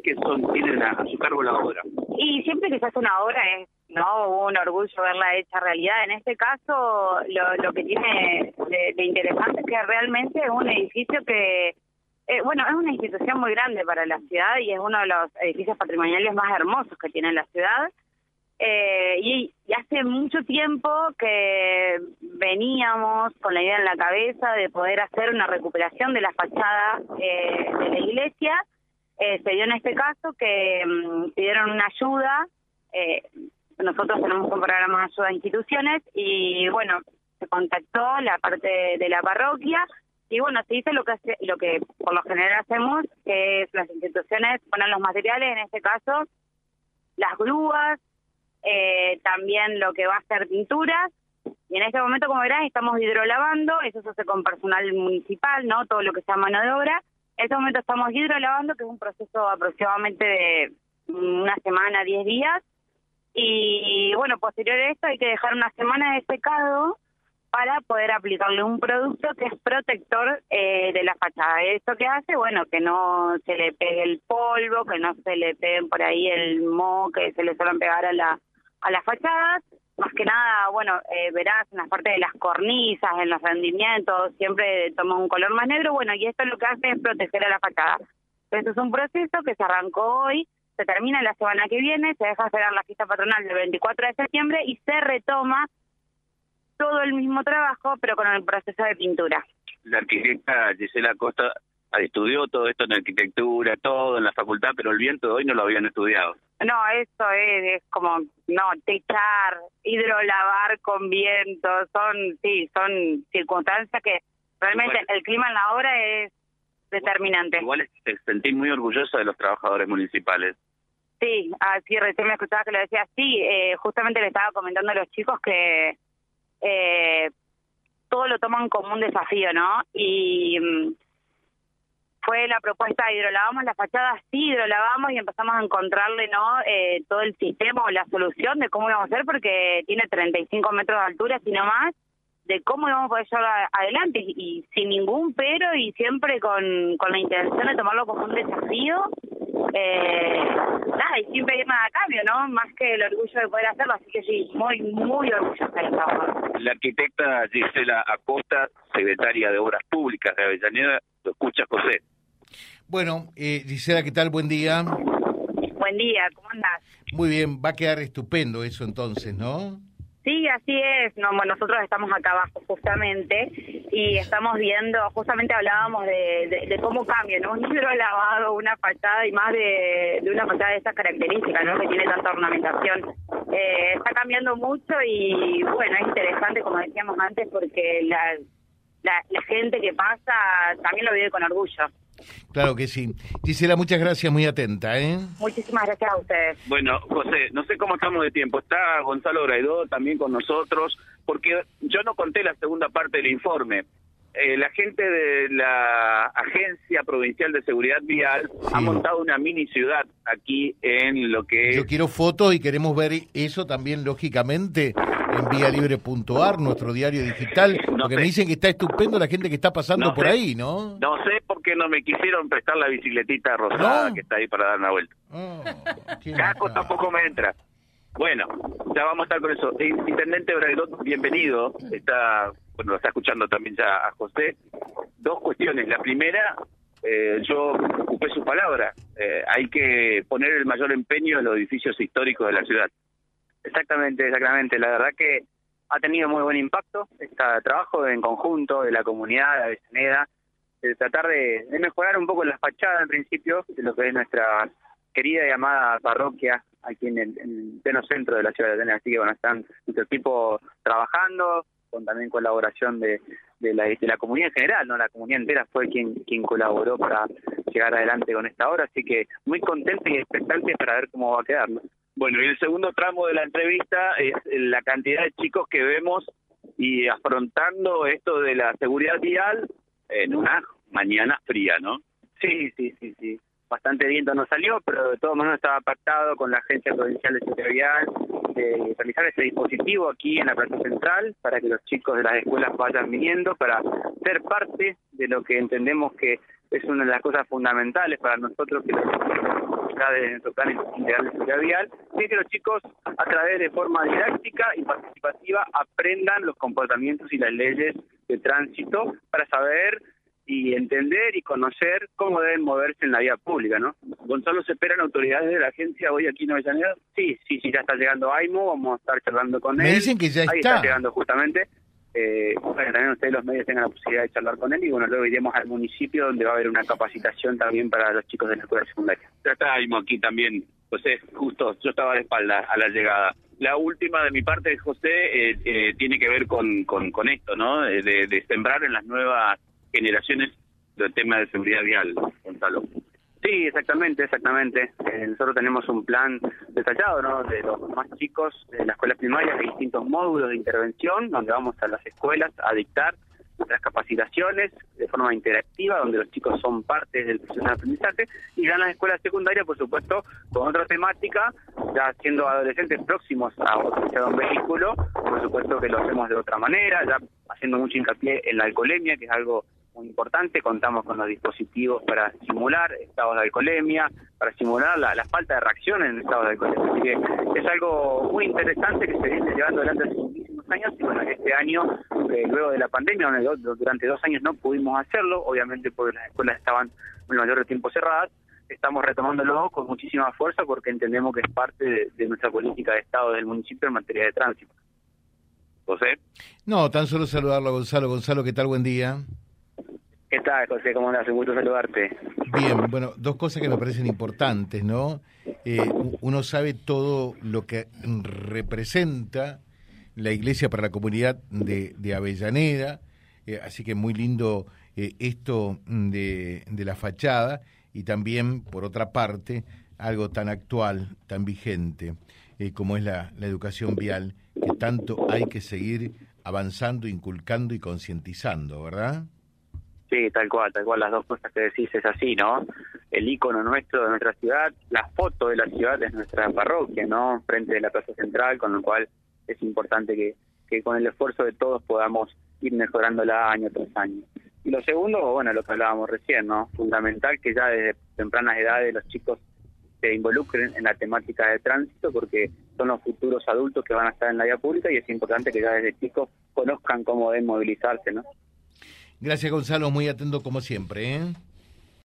que son tienen a, su cargo la obra? Y siempre que se hace una obra es no un orgullo verla hecha realidad. En este caso, lo, lo que tiene de, interesante es que realmente es un edificio que, eh, bueno, es una institución muy grande para la ciudad y es uno de los edificios patrimoniales más hermosos que tiene la ciudad. Eh, y, hace mucho tiempo que veníamos con la idea en la cabeza de poder hacer una recuperación de la fachada eh, de la iglesia. Eh, se dio en este caso que mm, pidieron una ayuda. Eh, nosotros tenemos un programa de ayuda a instituciones y bueno, se contactó la parte de la parroquia y bueno, se hizo lo que lo que por lo general hacemos, que es las instituciones ponen los materiales, en este caso las grúas, eh, también lo que va a ser pinturas. Y en este momento, como verán, estamos hidrolavando, eso se hace con personal municipal, ¿no? Todo lo que sea mano de obra. En este momento estamos hidrolavando, que es un proceso aproximadamente de una semana, diez días. Y bueno, posterior a esto hay que dejar una semana de secado para poder aplicarle un producto que es protector eh, de la fachada. ¿Esto que hace? Bueno, que no se le pegue el polvo, que no se le peguen por ahí el moho que se le suelen pegar a la a las fachadas, más que nada, bueno, eh, verás en las partes de las cornisas, en los rendimientos, siempre toma un color más negro, bueno, y esto lo que hace es proteger a la fachada. Entonces es un proceso que se arrancó hoy, se termina la semana que viene, se deja cerrar la fiesta patronal del 24 de septiembre y se retoma todo el mismo trabajo, pero con el proceso de pintura. La arquitecta Gisela Costa estudió todo esto en arquitectura, todo en la facultad, pero el viento de hoy no lo habían estudiado. No, eso es, como, no, techar, hidrolavar con viento, son, sí, son circunstancias que realmente el clima en la obra es determinante. Igual te sentí muy orgulloso de los trabajadores municipales. Sí, así recién me escuchaba que lo decía así, eh, justamente le estaba comentando a los chicos que eh, todo lo toman como un desafío, ¿no? Y mm, fue la propuesta de hidrolavamos la fachada, sí hidrolavamos y empezamos a encontrarle no eh, todo el sistema o la solución de cómo íbamos a hacer porque tiene 35 metros de altura, sino más, de cómo íbamos a poder llevarlo adelante y, sin ningún pero y siempre con, con la intención de tomarlo como un desafío. Eh, nada, y sin pedir nada a cambio, ¿no? Más que el orgullo de poder hacerlo, así que sí, muy, muy orgullosa de trabajo. La arquitecta Gisela Acosta, secretaria de Obras Públicas de Avellaneda, lo escucha José. Bueno, eh, Gisela, ¿qué tal? Buen día. Buen día, ¿cómo andás? Muy bien, va a quedar estupendo eso entonces, ¿no? Sí, así es. No, nosotros estamos acá abajo justamente y estamos viendo, justamente hablábamos de, cómo cambia, ¿no? Un hidro lavado, una fachada y más de, una fachada de esas características, ¿no? Que tiene tanta ornamentación. Eh, está cambiando mucho y bueno, es interesante, como decíamos antes, porque la, la gente que pasa también lo vive con orgullo. Claro que sí. Gisela, muchas gracias, muy atenta. ¿eh? Muchísimas gracias a ustedes. Bueno, José, no sé cómo estamos de tiempo. Está Gonzalo Graidó también con nosotros, porque yo no conté la segunda parte del informe. Eh, la gente de la Agencia Provincial de Seguridad Vial ha montado una mini ciudad aquí en lo que Yo quiero fotos y queremos ver eso también, lógicamente, en vialibre.ar, nuestro diario digital, porque me dicen que está estupendo la gente que está pasando por ahí, ¿no? No sé por qué no me quisieron prestar la bicicletita rosada que está ahí para dar una vuelta. Oh, Caco tampoco me entra. Bueno, ya vamos a estar con eso. Intendente Braidot, bienvenido. Está, bueno, lo está escuchando también ya a José. Dos cuestiones. La primera, eh, yo ocupé su palabra. Eh, hay que poner el mayor empeño en los edificios históricos de la ciudad. Exactamente, exactamente. La verdad que ha tenido muy buen impacto este trabajo en conjunto de la comunidad de Avellaneda, de tratar de, mejorar un poco la fachada en principio de lo que es nuestra querida y amada parroquia aquí en el, pleno centro de la ciudad de Atenas. Así que bueno, están nuestro equipo trabajando, con también colaboración de, de, la, de la comunidad en general, no la comunidad entera fue quien, quien colaboró para llegar adelante con esta obra, así que muy contento y expectante para ver cómo va a quedar. Bueno, y el segundo tramo de la entrevista es la cantidad de chicos que vemos y afrontando esto de la seguridad vial en una mañana fría, ¿no? Sí, sí, sí, sí. Bastante viento no salió, pero de todos modos estaba pactado con la Agencia Provincial de Seguridad de realizar este dispositivo aquí en la Plaza Central para que los chicos de las escuelas vayan viniendo, para ser parte de lo que entendemos que es una de las cosas fundamentales para nosotros que está de nuestro plan integral de seguridad vial, es que los chicos a través de forma didáctica y participativa aprendan los comportamientos y las leyes de tránsito para saber y entender y conocer cómo deben moverse en la vía pública, ¿no? Gonzalo, ¿se esperan autoridades de la agencia hoy aquí en Avellaneda? Sí, sí, sí, ya está llegando AIMO, vamos a estar charlando con él. Me dicen que ya Ahí está. está llegando justamente. Eh, para que también ustedes los medios tengan la posibilidad de charlar con él y bueno, luego iremos al municipio donde va a haber una capacitación también para los chicos de la escuela secundaria. Ya estábamos aquí también, José, justo, yo estaba de espalda a la llegada. La última de mi parte, José, eh, eh, tiene que ver con, con, con esto, ¿no? Eh, De, de sembrar en las nuevas generaciones el tema de seguridad vial, Gonzalo. Sí, exactamente, exactamente. Eh, nosotros tenemos un plan detallado, ¿no? De los más chicos de las escuelas primarias, de distintos módulos de intervención, donde vamos a las escuelas a dictar nuestras capacitaciones de forma interactiva, donde los chicos son parte del proceso de aprendizaje, y ya en las escuelas secundarias, por supuesto, con otra temática, ya siendo adolescentes próximos a utilizar un vehículo, por supuesto que lo hacemos de otra manera, ya haciendo mucho hincapié en la alcoholemia, que es algo muy importante, contamos con los dispositivos para simular estados de alcoholemia, para simular la, la falta de reacción en estados de alcoholemia. Así que es algo muy interesante que se viene llevando adelante hace muchísimos años y bueno, este año, eh, luego de la pandemia, durante dos años no pudimos hacerlo, obviamente porque las escuelas estaban el mayor tiempo cerradas, estamos retomándolo con muchísima fuerza porque entendemos que es parte de, de nuestra política de Estado del municipio en materia de tránsito. José. No, tan solo saludarlo a Gonzalo. Gonzalo, ¿qué tal? Buen día. ¿Qué tal, José? ¿Cómo andas? Un gusto saludarte. Bien, bueno, dos cosas que me parecen importantes, ¿no? Eh, uno sabe todo lo que representa la iglesia para la comunidad de, Avellaneda, eh, así que muy lindo eh, esto de, la fachada y también, por otra parte, algo tan actual, tan vigente, eh, como es la educación vial, que tanto hay que seguir avanzando, inculcando y concientizando, ¿verdad? Sí, tal cual, tal cual, las dos cosas que decís es así, ¿no? El icono nuestro de nuestra ciudad, la foto de la ciudad es nuestra parroquia, ¿no? Frente de la Plaza Central, con lo cual es importante que, que con el esfuerzo de todos podamos ir mejorándola año tras año. Y lo segundo, bueno, lo que hablábamos recién, ¿no? Fundamental que ya desde tempranas edades los chicos se involucren en la temática de tránsito porque son los futuros adultos que van a estar en la vía pública y es importante que ya desde chicos conozcan cómo deben movilizarse, ¿no? Gracias, Gonzalo, muy atento como siempre. ¿eh?